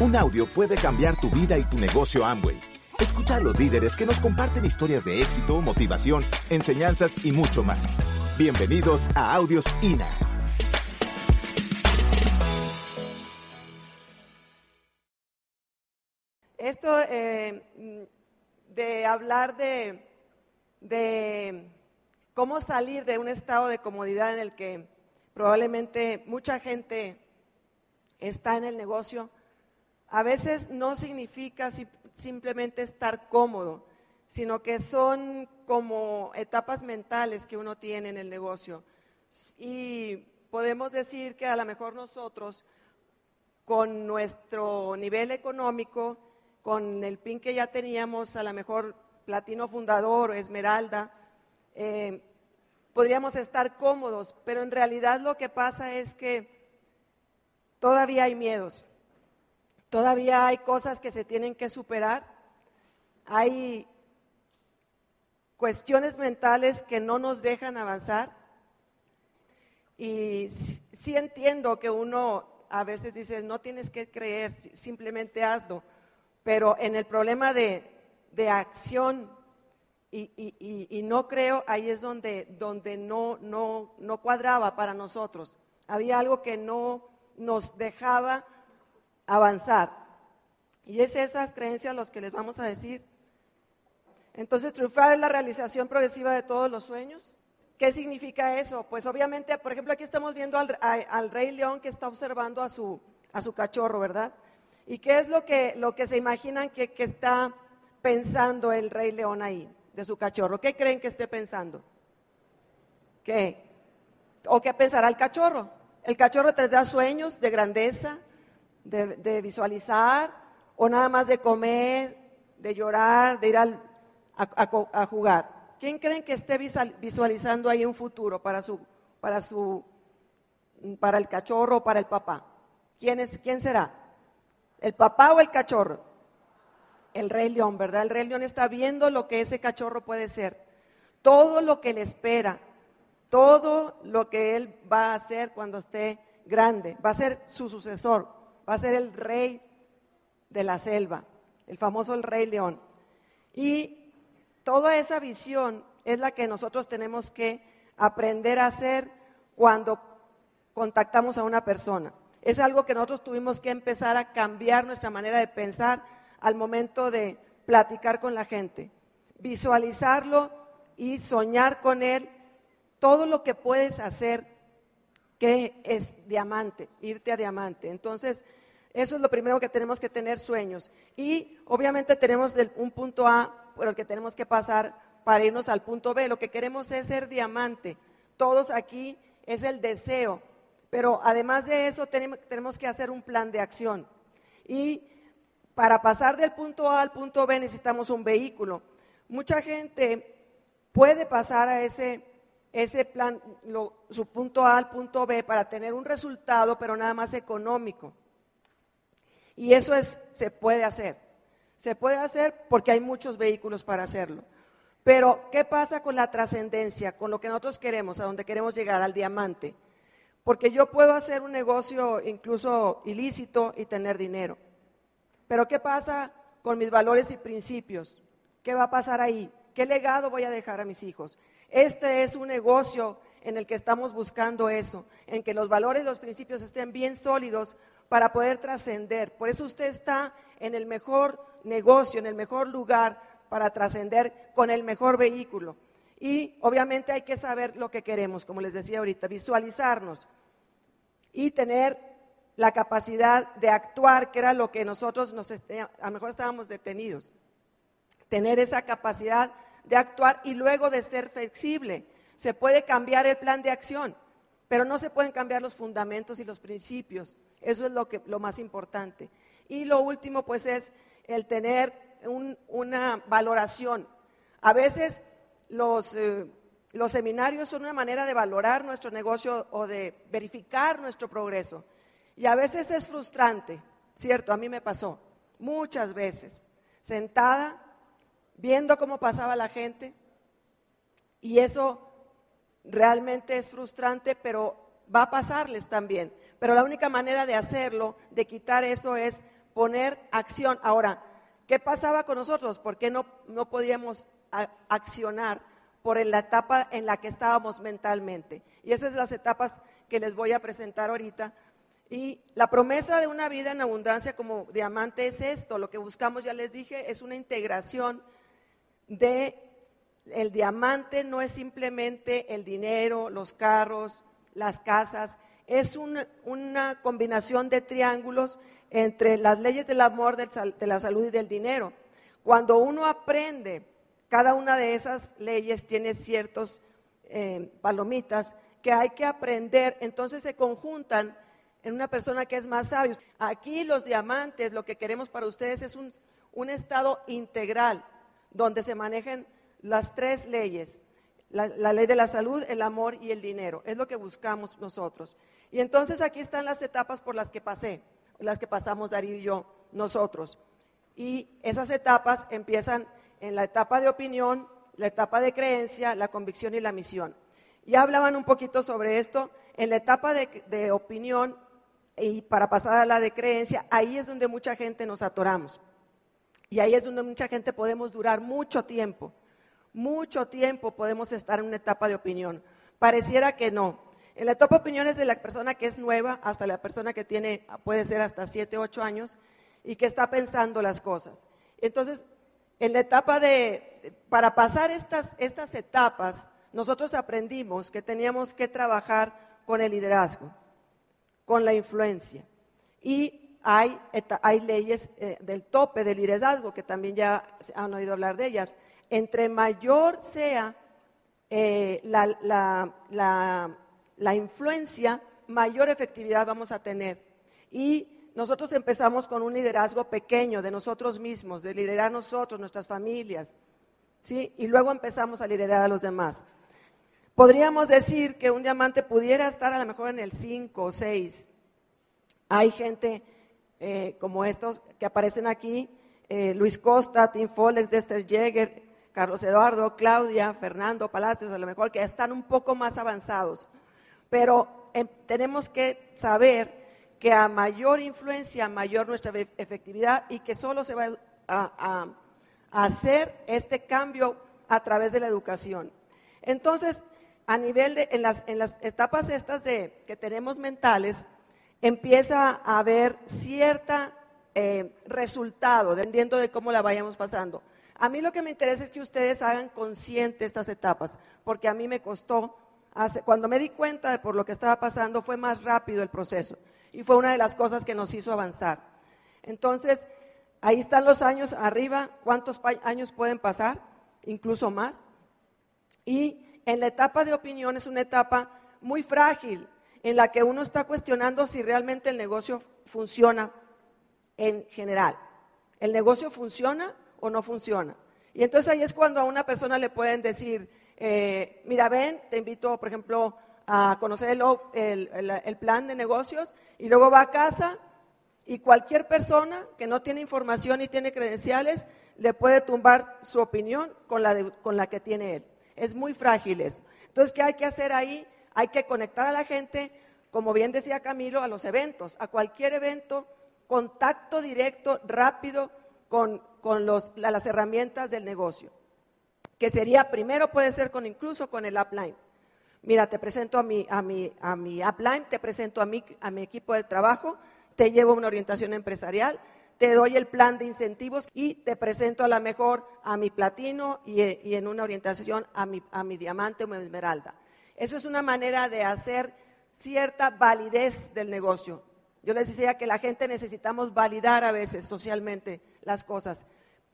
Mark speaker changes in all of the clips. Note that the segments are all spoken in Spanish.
Speaker 1: Un audio puede cambiar tu vida y tu negocio Amway. Escucha a los líderes que nos comparten historias de éxito, motivación, enseñanzas y mucho más. Bienvenidos a Audios INA.
Speaker 2: Esto eh, de hablar de, de cómo salir de un estado de comodidad en el que probablemente mucha gente está en el negocio, a veces no significa simplemente estar cómodo, sino que son como etapas mentales que uno tiene en el negocio. Y podemos decir que a lo mejor nosotros, con nuestro nivel económico, con el PIN que ya teníamos, a lo mejor platino fundador esmeralda, eh, podríamos estar cómodos, pero en realidad lo que pasa es que todavía hay miedos. Todavía hay cosas que se tienen que superar. Hay cuestiones mentales que no nos dejan avanzar. Y sí entiendo que uno a veces dice, no tienes que creer, simplemente hazlo. Pero en el problema de, acción y, no creo, ahí es donde, donde no, no, no cuadraba para nosotros. Había algo que no nos dejaba avanzar. Y es esas creencias los que les vamos a decir. Entonces, triunfar es la realización progresiva de todos los sueños. ¿Qué significa eso? Pues obviamente, por ejemplo, aquí estamos viendo al, rey león que está observando a su, a su cachorro, ¿verdad? ¿Y qué es lo que, lo que se imaginan que, que está pensando el rey león ahí, de su cachorro? ¿Qué creen que esté pensando? ¿Qué? ¿O qué pensará el cachorro? El cachorro tendrá sueños de grandeza, de, visualizar, o nada más de comer, de llorar, de ir a, jugar. ¿Quién creen que esté visualizando ahí un futuro para su, para su, para el cachorro o para el papá? ¿Quién, es, ¿Quién será? ¿El papá o el cachorro? El rey león, ¿verdad? El rey león está viendo lo que ese cachorro puede ser. Todo lo que le espera, todo lo que él va a hacer cuando esté grande, va a ser su sucesor va a ser el rey de la selva, el famoso el rey león. Y toda esa visión es la que nosotros tenemos que aprender a hacer cuando contactamos a una persona. Es algo que nosotros tuvimos que empezar a cambiar nuestra manera de pensar al momento de platicar con la gente. Visualizarlo y soñar con él todo lo que puedes hacer que es diamante, irte a diamante. Entonces, eso es lo primero que tenemos que tener sueños. Y obviamente tenemos un punto A por el que tenemos que pasar para irnos al punto B. Lo que queremos es ser diamante. Todos aquí es el deseo. Pero además de eso tenemos que hacer un plan de acción. Y para pasar del punto A al punto B necesitamos un vehículo. Mucha gente puede pasar a ese, ese plan, su punto A al punto B para tener un resultado, pero nada más económico. Y eso es, se puede hacer. Se puede hacer porque hay muchos vehículos para hacerlo. Pero, ¿qué pasa con la trascendencia, con lo que nosotros queremos, a donde queremos llegar, al diamante? Porque yo puedo hacer un negocio incluso ilícito y tener dinero. Pero, ¿qué pasa con mis valores y principios? ¿Qué va a pasar ahí? ¿Qué legado voy a dejar a mis hijos? Este es un negocio en el que estamos buscando eso, en que los valores y los principios estén bien sólidos para poder trascender. Por eso usted está en el mejor negocio, en el mejor lugar para trascender con el mejor vehículo. Y obviamente hay que saber lo que queremos, como les decía ahorita, visualizarnos y tener la capacidad de actuar, que era lo que nosotros nos a lo mejor estábamos detenidos. Tener esa capacidad de actuar y luego de ser flexible. Se puede cambiar el plan de acción, pero no se pueden cambiar los fundamentos y los principios. Eso es lo, que, lo más importante. Y lo último, pues, es el tener una valoración. A veces los, eh, los seminarios son una manera de valorar nuestro negocio o de verificar nuestro progreso. Y a veces es frustrante, ¿cierto? A mí me pasó muchas veces, sentada, viendo cómo pasaba la gente, y eso realmente es frustrante, pero va a pasarles también. Pero la única manera de hacerlo, de quitar eso, es poner acción. Ahora, ¿qué pasaba con nosotros? ¿Por qué no, no podíamos accionar por la etapa en la que estábamos mentalmente? Y esas son las etapas que les voy a presentar ahorita. Y la promesa de una vida en abundancia como diamante es esto, lo que buscamos, ya les dije, es una integración de el diamante no es simplemente el dinero, los carros, las casas, es una combinación de triángulos entre las leyes del amor, de la salud y del dinero. Cuando uno aprende, cada una de esas leyes tiene ciertos eh, palomitas que hay que aprender, entonces se conjuntan en una persona que es más sabio. Aquí los diamantes, lo que queremos para ustedes es un, un estado integral, donde se manejen las tres leyes, la, ley de la salud, el amor y el dinero. Es lo que buscamos nosotros. Y entonces aquí están las etapas por las que pasé, las que pasamos Darío y yo, nosotros. Y esas etapas empiezan en la etapa de opinión, la etapa de creencia, la convicción y la misión. Ya hablaban un poquito sobre esto. En la etapa de, de opinión y para pasar a la de creencia, ahí es donde mucha gente nos atoramos. Y ahí es donde mucha gente podemos durar mucho tiempo mucho tiempo podemos estar en una etapa de opinión. Pareciera que no. En la etapa de opinión es de la persona que es nueva hasta la persona que tiene, puede ser hasta 7, 8 años y que está pensando las cosas. Entonces, en la etapa de, para pasar estas, estas etapas, nosotros aprendimos que teníamos que trabajar con el liderazgo, con la influencia. Y hay, leyes eh, del tope del liderazgo, que también ya han oído hablar de ellas entre mayor sea eh, la, influencia, mayor efectividad vamos a tener. Y nosotros empezamos con un liderazgo pequeño de nosotros mismos, de liderar nosotros, nuestras familias, ¿sí? Y luego empezamos a liderar a los demás. Podríamos decir que un diamante pudiera estar a lo mejor en el 5 o 6. Hay gente eh, como estos que aparecen aquí, eh, Luis Costa, Tim Folex, Dexter Jäger, Carlos Eduardo, Claudia, Fernando Palacios, a lo mejor que están un poco más avanzados. Pero em, tenemos que saber que a mayor influencia, mayor nuestra efectividad y que solo se va a, hacer este cambio a través de la educación. Entonces, a nivel de, en las, etapas estas de, que tenemos mentales, empieza a haber cierta eh, resultado, dependiendo de cómo la vayamos pasando. A mí lo que me interesa es que ustedes hagan consciente estas etapas, porque a mí me costó, cuando me di cuenta de por lo que estaba pasando, fue más rápido el proceso y fue una de las cosas que nos hizo avanzar. Entonces, ahí están los años arriba, cuántos años pueden pasar, incluso más. Y en la etapa de opinión es una etapa muy frágil, en la que uno está cuestionando si realmente el negocio funciona en general. ¿El negocio funciona o no funciona. Y entonces ahí es cuando a una persona le pueden decir, eh, mira, ven, te invito, por ejemplo, a conocer el, plan de negocios y luego va a casa y cualquier persona que no tiene información y tiene credenciales le puede tumbar su opinión con la, con la que tiene él. Es muy frágil eso. Entonces, ¿qué hay que hacer ahí? Hay que conectar a la gente, como bien decía Camilo, a los eventos, a cualquier evento, contacto directo, rápido, con, las herramientas del negocio, que sería primero puede ser con incluso con el upline. Mira, te presento a mi, a mi, a mi upline, te presento a mi, a mi equipo de trabajo, te llevo una orientación empresarial, te doy el plan de incentivos y te presento a la mejor a mi platino y, y, en una orientación a mi, a mi diamante o mi esmeralda. Eso es una manera de hacer cierta validez del negocio. Yo les decía que la gente necesitamos validar a veces socialmente las cosas,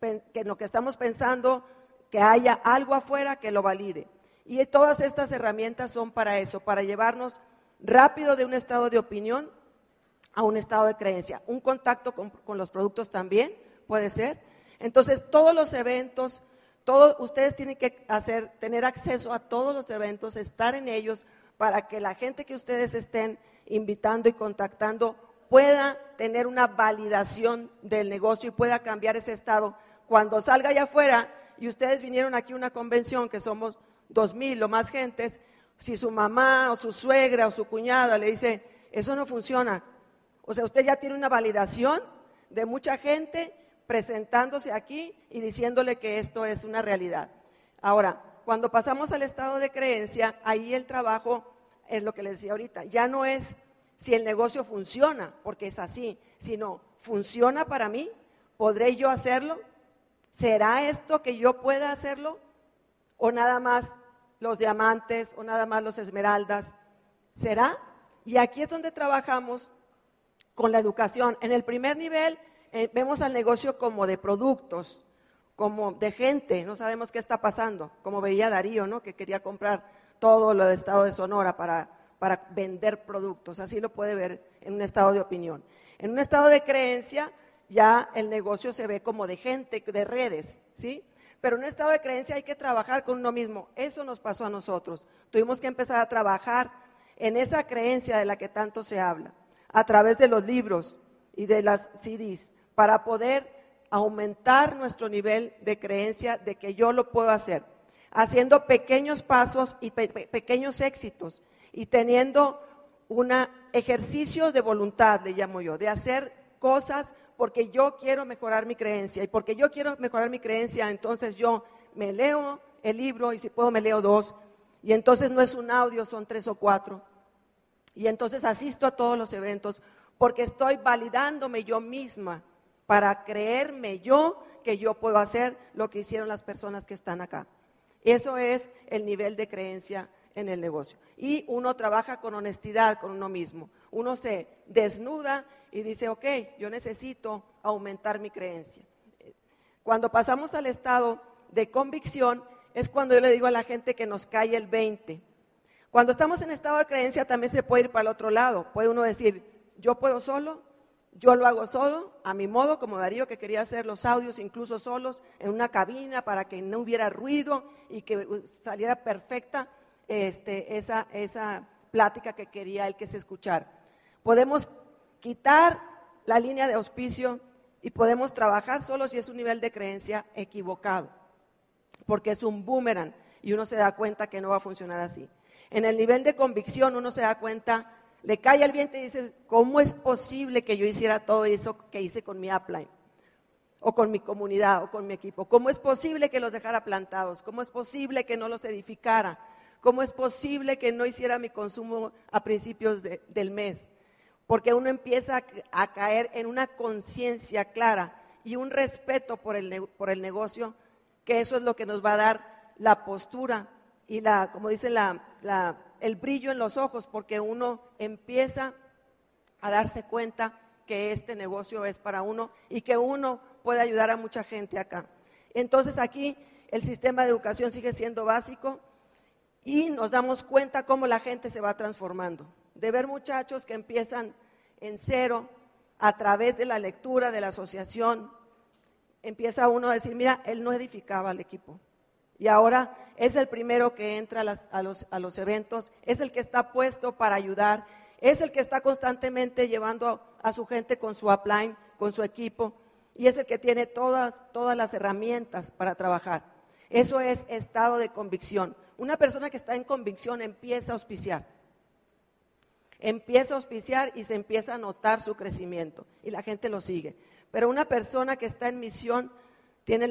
Speaker 2: que en lo que estamos pensando, que haya algo afuera que lo valide. Y todas estas herramientas son para eso, para llevarnos rápido de un estado de opinión a un estado de creencia. Un contacto con, los productos también puede ser. Entonces, todos los eventos, todos, ustedes tienen que tener acceso a todos los eventos, estar en ellos, para que la gente que ustedes estén invitando y contactando pueda tener una validación del negocio y pueda cambiar ese estado. Cuando salga allá afuera y ustedes vinieron aquí a una convención que somos dos mil o más gentes, si su mamá o su suegra o su cuñada le dice, eso no funciona, o sea, usted ya tiene una validación de mucha gente presentándose aquí y diciéndole que esto es una realidad. Ahora, cuando pasamos al estado de creencia, ahí el trabajo es lo que les decía ahorita, ya no es si el negocio funciona, porque es así, sino funciona para mí, ¿podré yo hacerlo? ¿Será esto que yo pueda hacerlo? ¿O nada más los diamantes o nada más los esmeraldas? ¿Será? Y aquí es donde trabajamos con la educación. En el primer nivel eh, vemos al negocio como de productos, como de gente, no sabemos qué está pasando, como veía Darío, ¿no? que quería comprar todo lo del estado de Sonora para, para vender productos, así lo puede ver en un estado de opinión. En un estado de creencia ya el negocio se ve como de gente, de redes, ¿sí? Pero en un estado de creencia hay que trabajar con uno mismo. Eso nos pasó a nosotros. Tuvimos que empezar a trabajar en esa creencia de la que tanto se habla, a través de los libros y de las CDs, para poder aumentar nuestro nivel de creencia de que yo lo puedo hacer, haciendo pequeños pasos y pequeños éxitos y teniendo un ejercicio de voluntad, le llamo yo, de hacer cosas porque yo quiero mejorar mi creencia y porque yo quiero mejorar mi creencia, entonces yo me leo el libro y si puedo me leo dos y entonces no es un audio, son tres o cuatro. Y entonces asisto a todos los eventos porque estoy validándome yo misma para creerme yo que yo puedo hacer lo que hicieron las personas que están acá. Eso es el nivel de creencia en el negocio. Y uno trabaja con honestidad con uno mismo. Uno se desnuda y dice, ok, yo necesito aumentar mi creencia. Cuando pasamos al estado de convicción, es cuando yo le digo a la gente que nos cae el 20. Cuando estamos en estado de creencia también se puede ir para el otro lado. Puede uno decir, yo puedo solo, yo lo hago solo, a mi modo, como Darío que quería hacer los audios incluso solos, en una cabina para que no hubiera ruido y que saliera perfecta este, esa, esa plática que quería él que se escuchara. Podemos quitar la línea de auspicio y podemos trabajar solo si es un nivel de creencia equivocado porque es un boomerang y uno se da cuenta que no va a funcionar así. En el nivel de convicción uno se da cuenta, le cae al viento y dice, ¿cómo es posible que yo hiciera todo eso que hice con mi upline? O con mi comunidad, o con mi equipo. ¿Cómo es posible que los dejara plantados? ¿Cómo es posible que no los edificara? ¿Cómo es posible que no hiciera mi consumo a principios del mes? Porque uno empieza a, caer en una conciencia clara y un respeto por el, por el negocio que eso es lo que nos va a dar la postura y la, como dice la, el brillo en los ojos, porque uno empieza a darse cuenta que este negocio es para uno y que uno puede ayudar a mucha gente acá. Entonces aquí el sistema de educación sigue siendo básico y nos damos cuenta cómo la gente se va transformando. De ver muchachos que empiezan en cero a través de la lectura, de la asociación, empieza uno a decir, mira, él no edificaba al equipo. Y ahora es el primero que entra a, los, eventos, es el que está puesto para ayudar, es el que está constantemente llevando a, su gente con su upline, con su equipo, y es el que tiene todas, todas las herramientas para trabajar. Eso es estado de convicción. Una persona que está en convicción empieza a auspiciar. Empieza a auspiciar y se empieza a notar su crecimiento y la gente lo sigue. Pero una persona que está en misión tiene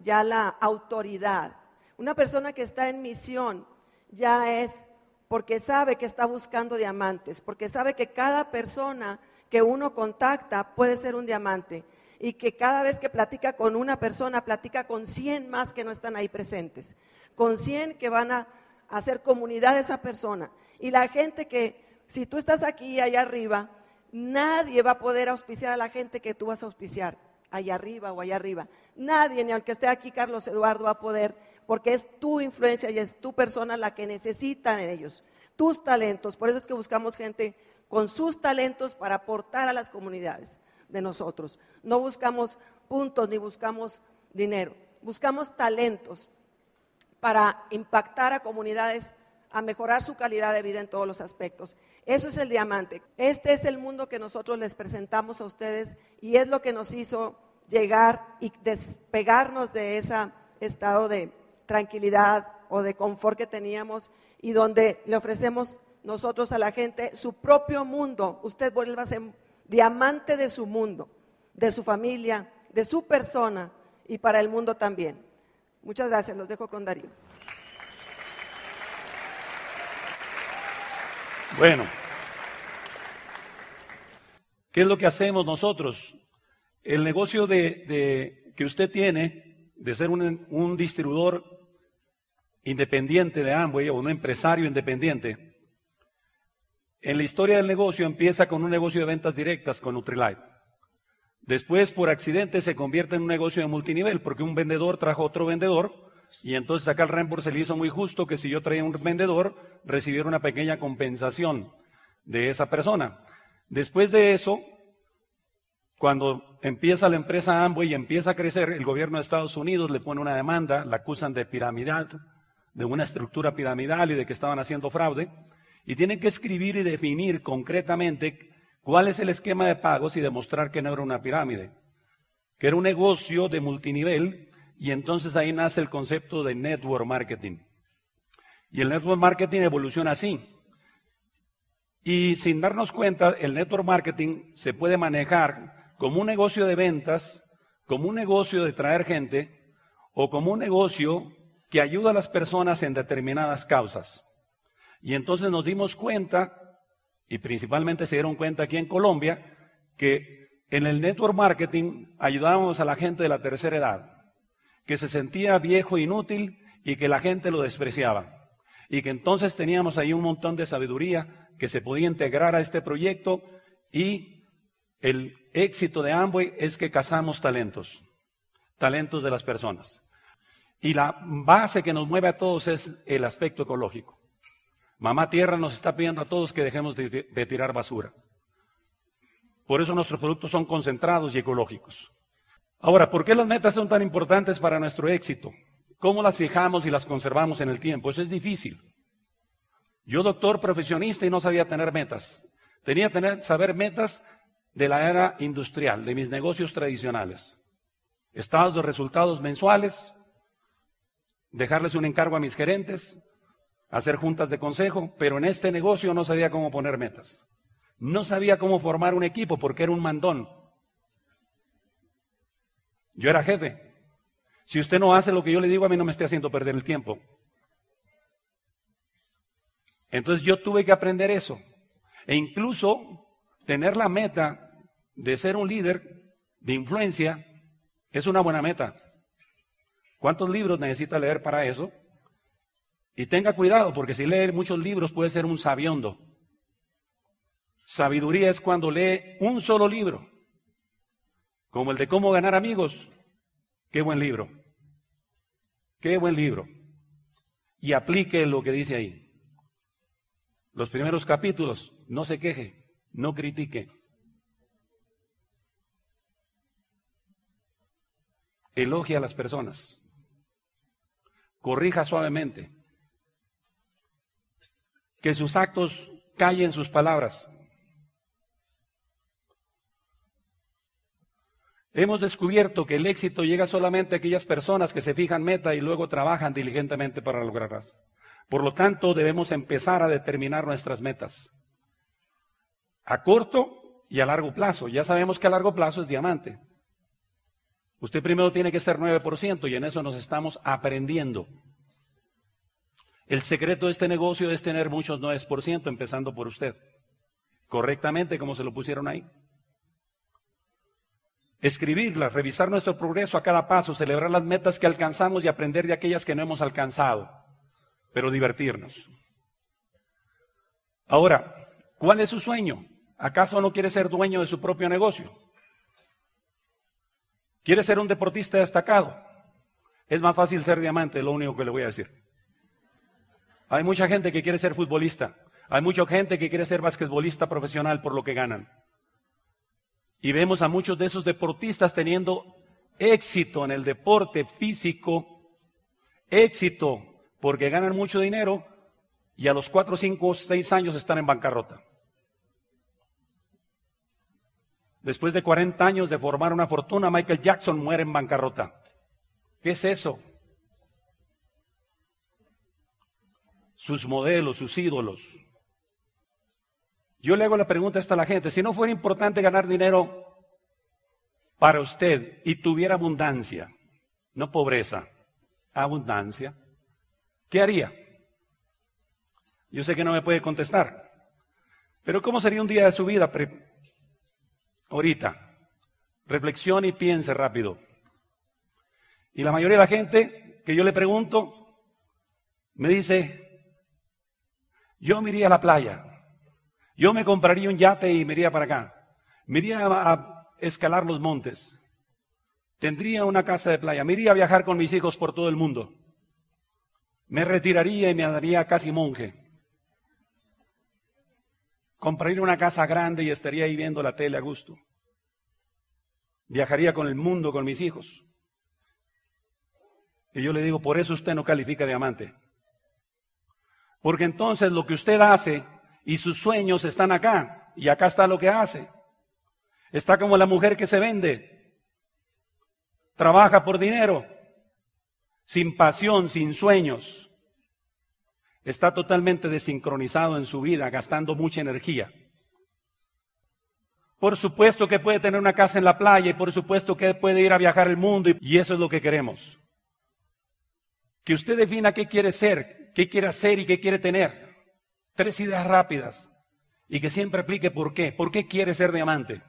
Speaker 2: ya la autoridad. Una persona que está en misión ya es porque sabe que está buscando diamantes, porque sabe que cada persona que uno contacta puede ser un diamante y que cada vez que platica con una persona, platica con 100 más que no están ahí presentes, con 100 que van a hacer comunidad de esa persona. Y la gente que, si tú estás aquí allá arriba, Nadie va a poder auspiciar a la gente que tú vas a auspiciar, allá arriba o allá arriba. Nadie, ni aunque esté aquí Carlos Eduardo, va a poder, porque es tu influencia y es tu persona la que necesitan ellos, tus talentos. Por eso es que buscamos gente con sus talentos para aportar a las comunidades de nosotros. No buscamos puntos ni buscamos dinero, buscamos talentos para impactar a comunidades a mejorar su calidad de vida en todos los aspectos. Eso es el diamante. Este es el mundo que nosotros les presentamos a ustedes y es lo que nos hizo llegar y despegarnos de ese estado de tranquilidad o de confort que teníamos y donde le ofrecemos nosotros a la gente su propio mundo. Usted vuelva diamante de su mundo, de su familia, de su persona y para el mundo también. Muchas gracias, los dejo con Darío.
Speaker 3: Bueno, ¿qué es lo que hacemos nosotros? El negocio de, que usted tiene de ser un, un distribuidor independiente de Amway o un empresario independiente, en la historia del negocio empieza con un negocio de ventas directas con Nutrilite. Después, por accidente, se convierte en un negocio de multinivel, porque un vendedor trajo otro vendedor, y entonces acá el Rembor se le hizo muy justo que si yo traía un vendedor, recibiera una pequeña compensación de esa persona. Después de eso, cuando empieza la empresa Amway y empieza a crecer, el gobierno de Estados Unidos le pone una demanda, la acusan de piramidal, de una estructura piramidal y de que estaban haciendo fraude, y tienen que escribir y definir concretamente cuál es el esquema de pagos y demostrar que no era una pirámide, que era un negocio de multinivel, y entonces ahí nace el concepto de network marketing. Y el network marketing evoluciona así. Y sin darnos cuenta, el network marketing se puede manejar como un negocio de ventas, como un negocio de traer gente, o como un negocio que ayuda a las personas en determinadas causas. Y entonces nos dimos cuenta, y principalmente se dieron cuenta aquí en Colombia, que en el network marketing ayudábamos a la gente de la tercera edad, que se sentía viejo, e inútil y que la gente lo despreciaba. Y que entonces teníamos ahí un montón de sabiduría que se podía integrar a este proyecto y el éxito de Amway es que cazamos talentos, talentos de las personas. Y la base que nos mueve a todos es el aspecto ecológico. Mamá Tierra nos está pidiendo a todos que dejemos de, de tirar basura. Por eso nuestros productos son concentrados y ecológicos. Ahora, ¿por qué las metas son tan importantes para nuestro éxito? ¿Cómo las fijamos y las conservamos en el tiempo? Eso es difícil. Yo, doctor profesionista, y no sabía tener metas. Tenía que saber metas de la era industrial, de mis negocios tradicionales. Estados de resultados mensuales, dejarles un encargo a mis gerentes, hacer juntas de consejo, pero en este negocio no sabía cómo poner metas. No sabía cómo formar un equipo porque era un mandón. Yo era jefe. Si usted no hace lo que yo le digo, a mí no me esté haciendo perder el tiempo. Entonces yo tuve que aprender eso. E incluso tener la meta de ser un líder de influencia es una buena meta. ¿Cuántos libros necesita leer para eso? Y tenga cuidado, porque si lee muchos libros puede ser un sabiondo. Sabiduría es cuando lee un solo libro, como el de cómo ganar amigos. Qué buen libro. Qué buen libro. Y aplique lo que dice ahí. Los primeros capítulos, no se queje, no critique. Elogia a las personas corrija suavemente, que sus actos callen sus palabras. Hemos descubierto que el éxito llega solamente a aquellas personas que se fijan meta y luego trabajan diligentemente para lograrlas. Por lo tanto, debemos empezar a determinar nuestras metas. A corto y a largo plazo. Ya sabemos que a largo plazo es diamante. Usted primero tiene que ser 9% y en eso nos estamos aprendiendo. El secreto de este negocio es tener muchos 9%, empezando por usted. Correctamente, como se lo pusieron ahí. Escribirlas, revisar nuestro progreso a cada paso, celebrar las metas que alcanzamos y aprender de aquellas que no hemos alcanzado, pero divertirnos. Ahora, ¿cuál es su sueño? ¿Acaso no quiere ser dueño de su propio negocio? ¿Quiere ser un deportista destacado? Es más fácil ser diamante, lo único que le voy a decir. Hay mucha gente que quiere ser futbolista. Hay mucha gente que quiere ser basquetbolista profesional por lo que ganan. Y vemos a muchos de esos deportistas teniendo éxito en el deporte físico, éxito porque ganan mucho dinero y a los 4, 5, 6 años están en bancarrota. Después de 40 años de formar una fortuna, Michael Jackson muere en bancarrota. ¿Qué es eso? Sus modelos, sus ídolos. Yo le hago la pregunta esta a la gente, si no fuera importante ganar dinero para usted y tuviera abundancia, no pobreza, abundancia, ¿qué haría? Yo sé que no me puede contestar, pero ¿cómo sería un día de su vida? Ahorita, reflexione y piense rápido. Y la mayoría de la gente que yo le pregunto me dice, yo me iría a la playa, yo me compraría un yate y me iría para acá, me iría a escalar los montes, tendría una casa de playa, me iría a viajar con mis hijos por todo el mundo, me retiraría y me daría casi monje, compraría una casa grande y estaría ahí viendo la tele a gusto, viajaría con el mundo con mis hijos. Y yo le digo, por eso usted no califica diamante. Porque entonces lo que usted hace y sus sueños están acá. Y acá está lo que hace. Está como la mujer que se vende. Trabaja por dinero. Sin pasión, sin sueños. Está totalmente desincronizado en su vida, gastando mucha energía. Por supuesto que puede tener una casa en la playa y por supuesto que puede ir a viajar el mundo y eso es lo que queremos. Que usted defina qué quiere ser, qué quiere hacer y qué quiere tener. Tres ideas rápidas. Y que siempre aplique por qué. ¿Por qué quiere ser diamante?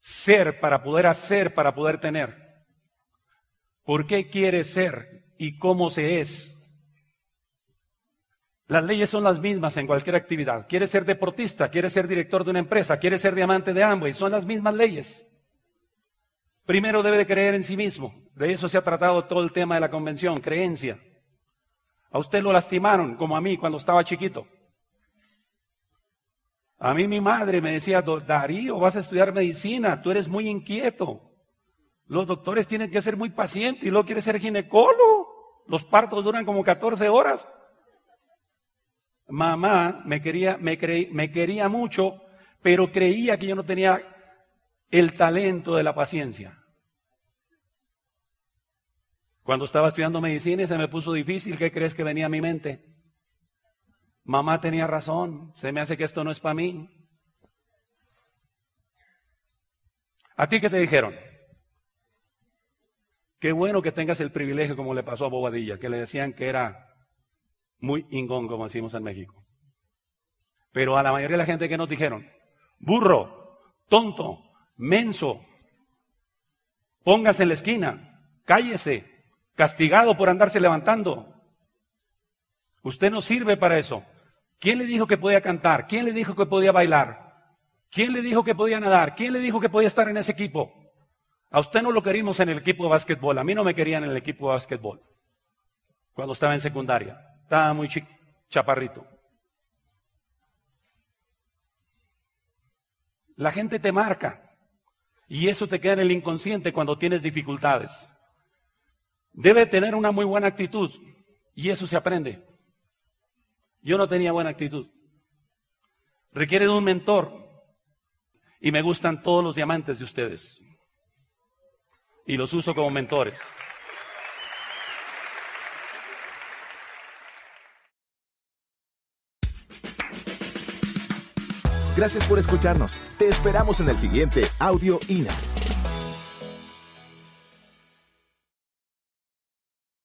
Speaker 3: Ser para poder hacer, para poder tener. ¿Por qué quiere ser y cómo se es? Las leyes son las mismas en cualquier actividad. Quiere ser deportista, quiere ser director de una empresa, quiere ser diamante de Amway, son las mismas leyes. Primero debe de creer en sí mismo. De eso se ha tratado todo el tema de la convención, creencia. A usted lo lastimaron, como a mí cuando estaba chiquito. A mí mi madre me decía, Darío, vas a estudiar medicina, tú eres muy inquieto. Los doctores tienen que ser muy pacientes y luego quieres ser ginecólogo. Los partos duran como 14 horas. Mamá me quería, me, me quería mucho, pero creía que yo no tenía el talento de la paciencia. Cuando estaba estudiando medicina y se me puso difícil, ¿qué crees que venía a mi mente? Mamá tenía razón, se me hace que esto no es para mí. ¿A ti qué te dijeron? Qué bueno que tengas el privilegio como le pasó a Bobadilla, que le decían que era muy ingón, como decimos en México. Pero a la mayoría de la gente que nos dijeron, burro, tonto, menso, póngase en la esquina, cállese, castigado por andarse levantando. Usted no sirve para eso. ¿Quién le dijo que podía cantar? ¿Quién le dijo que podía bailar? ¿Quién le dijo que podía nadar? ¿Quién le dijo que podía estar en ese equipo? A usted no lo queríamos en el equipo de básquetbol. A mí no me querían en el equipo de básquetbol. Cuando estaba en secundaria. Estaba muy chaparrito. La gente te marca. Y eso te queda en el inconsciente cuando tienes dificultades. Debe tener una muy buena actitud y eso se aprende. Yo no tenía buena actitud. Requiere de un mentor y me gustan todos los diamantes de ustedes y los uso como mentores.
Speaker 1: Gracias por escucharnos. Te esperamos en el siguiente Audio INA.